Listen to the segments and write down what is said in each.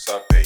Sabe?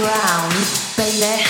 ground, baby.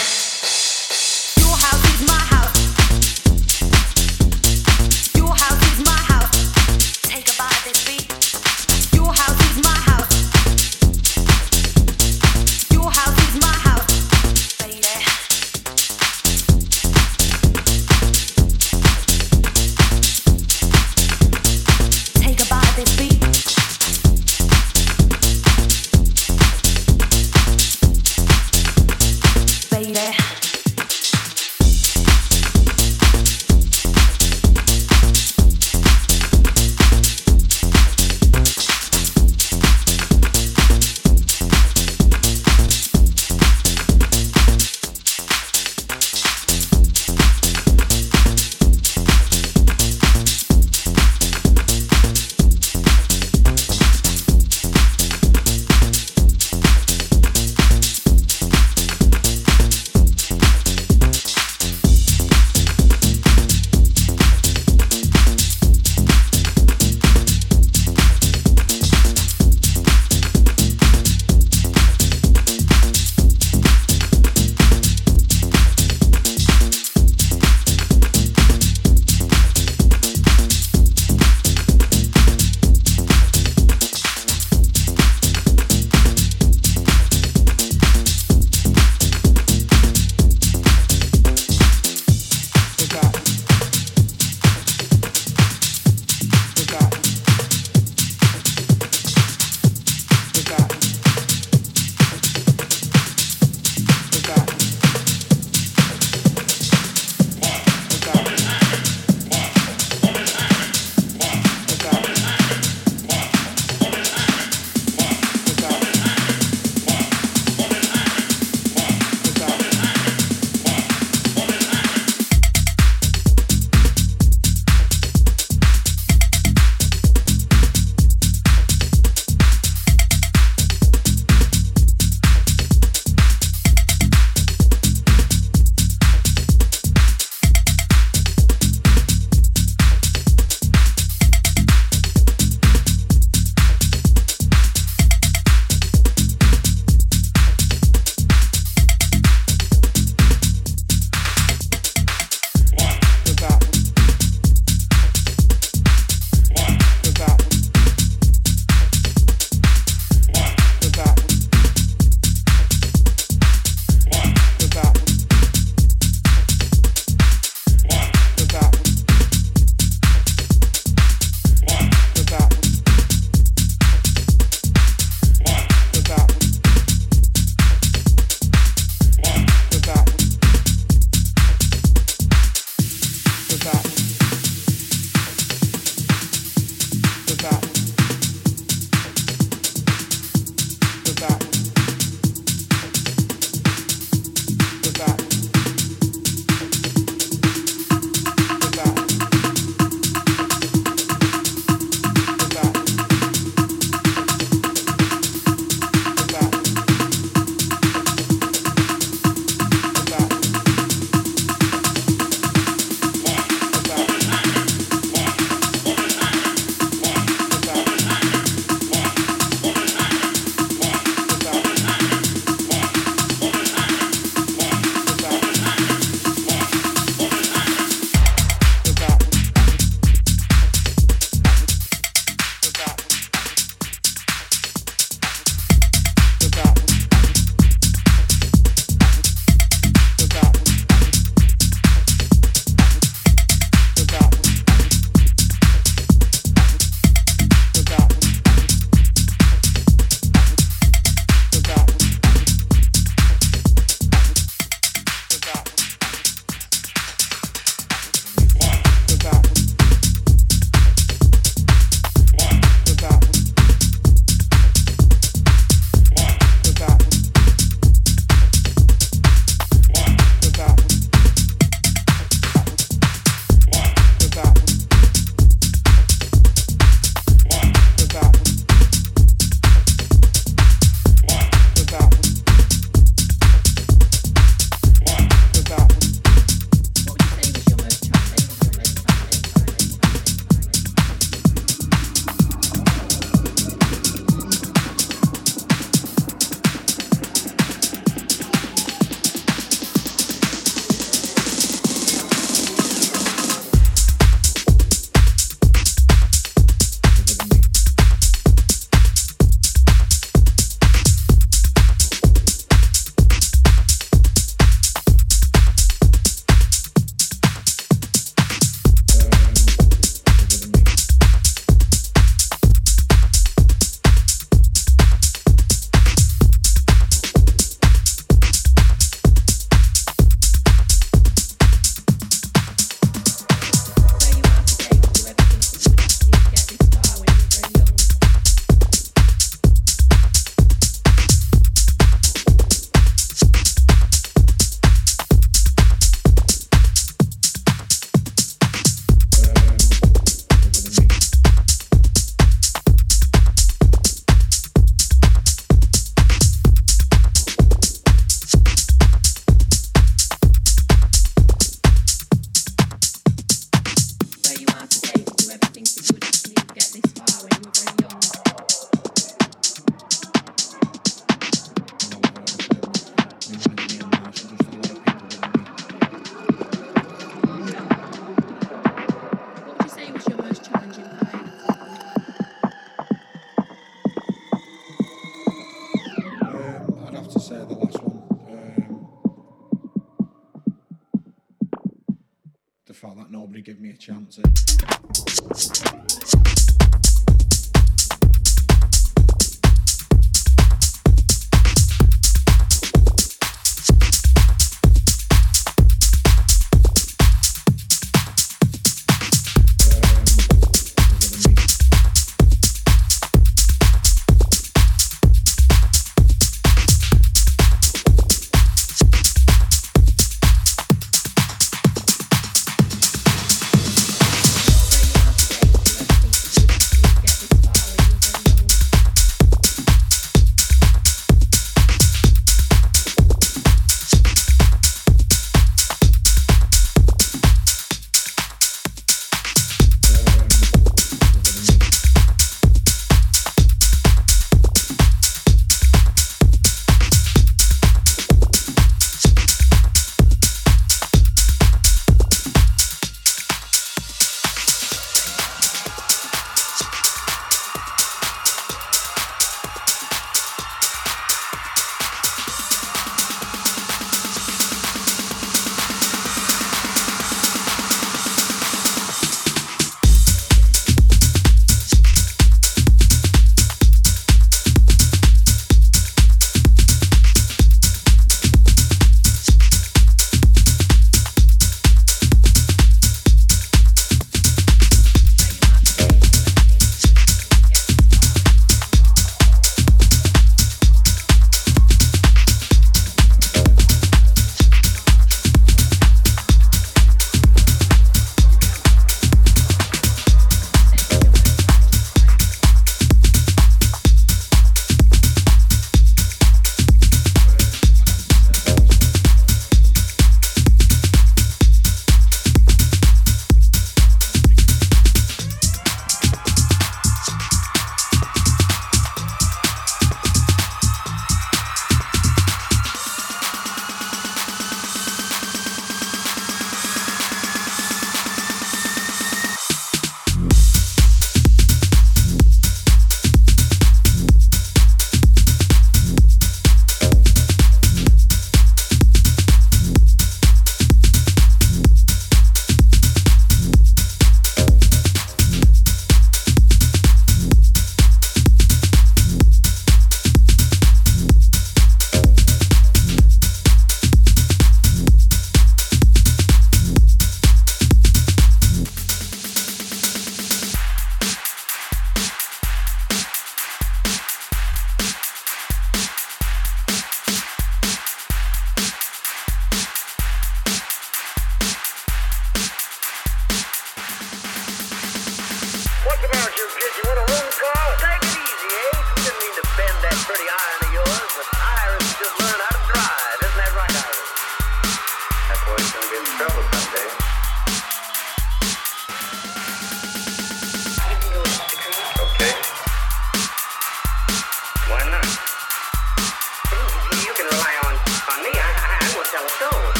Fernsehen.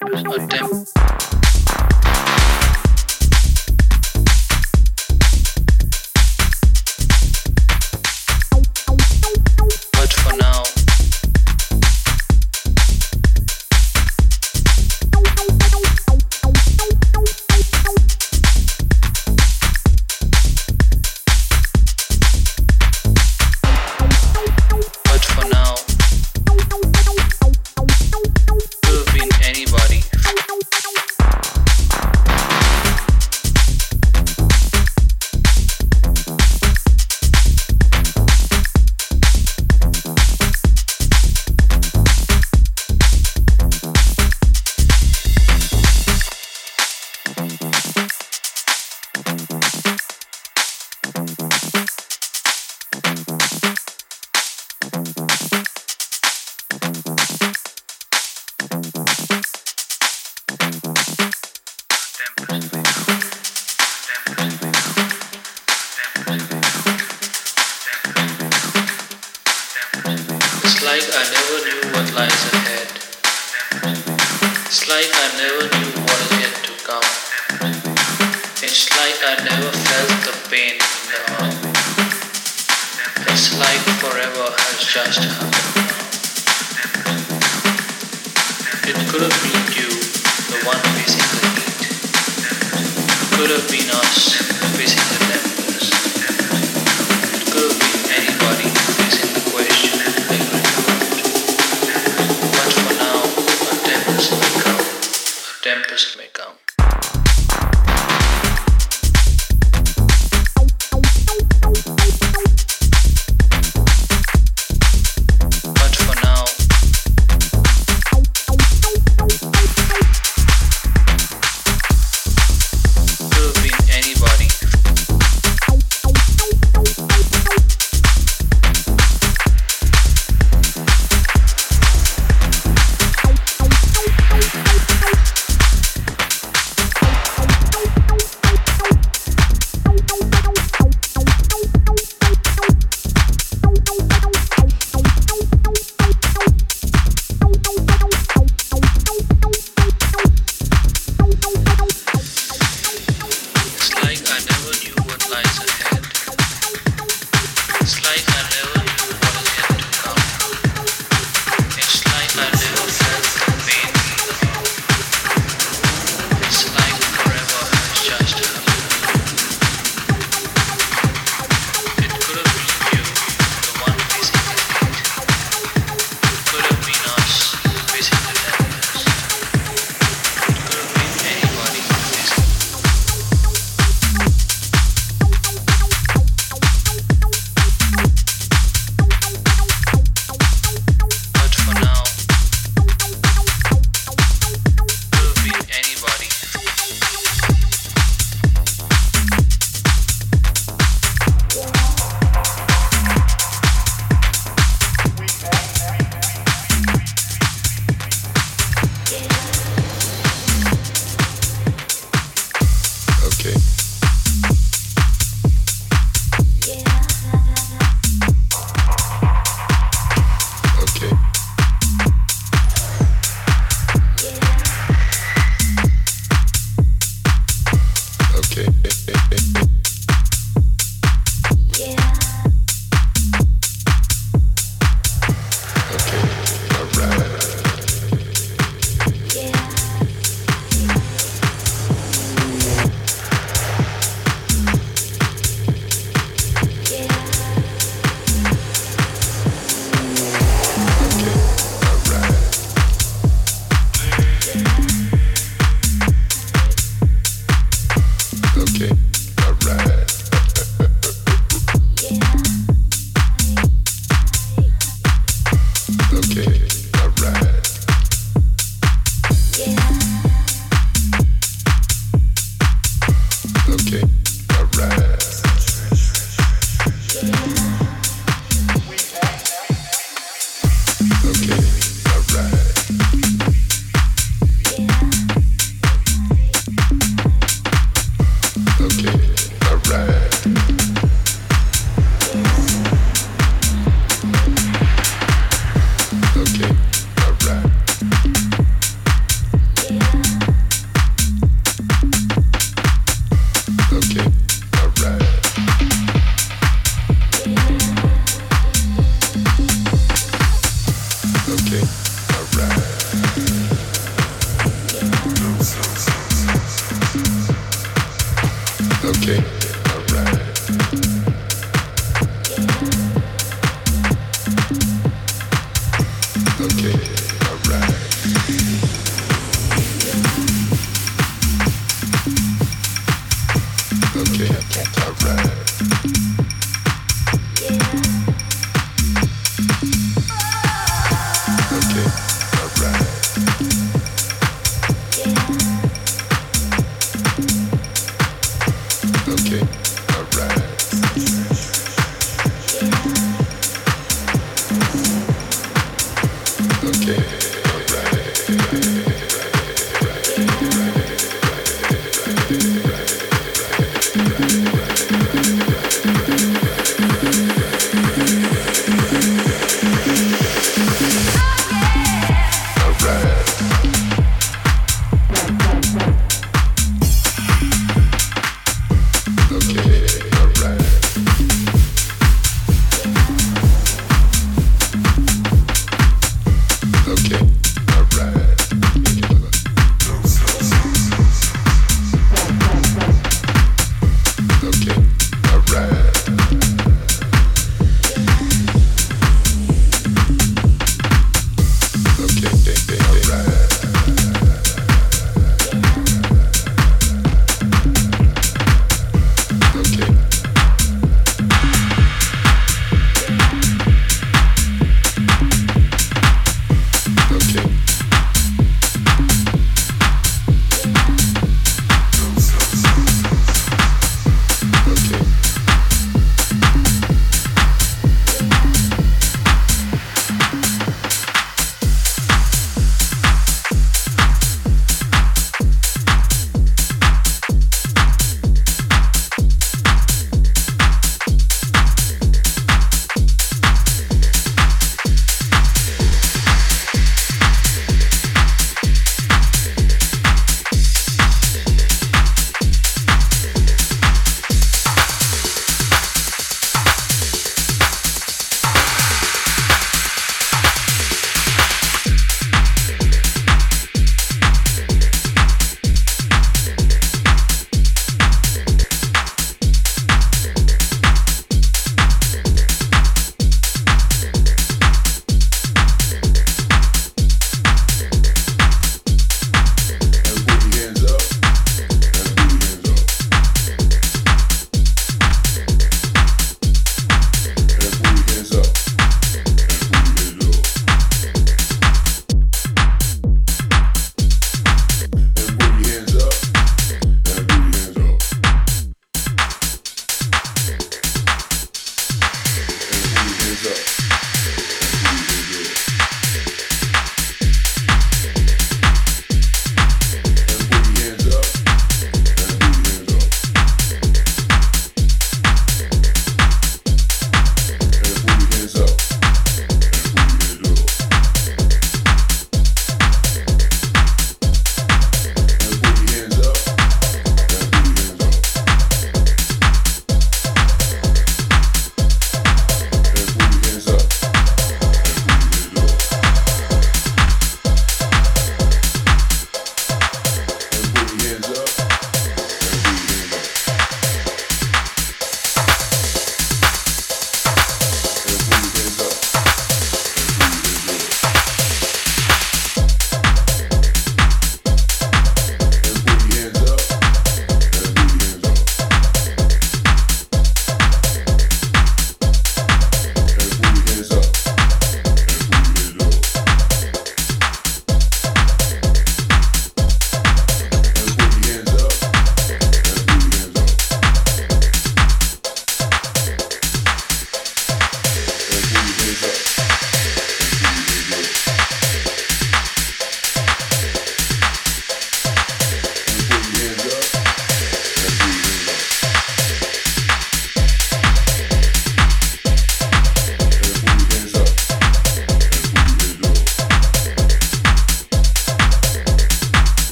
tempest, not tempest.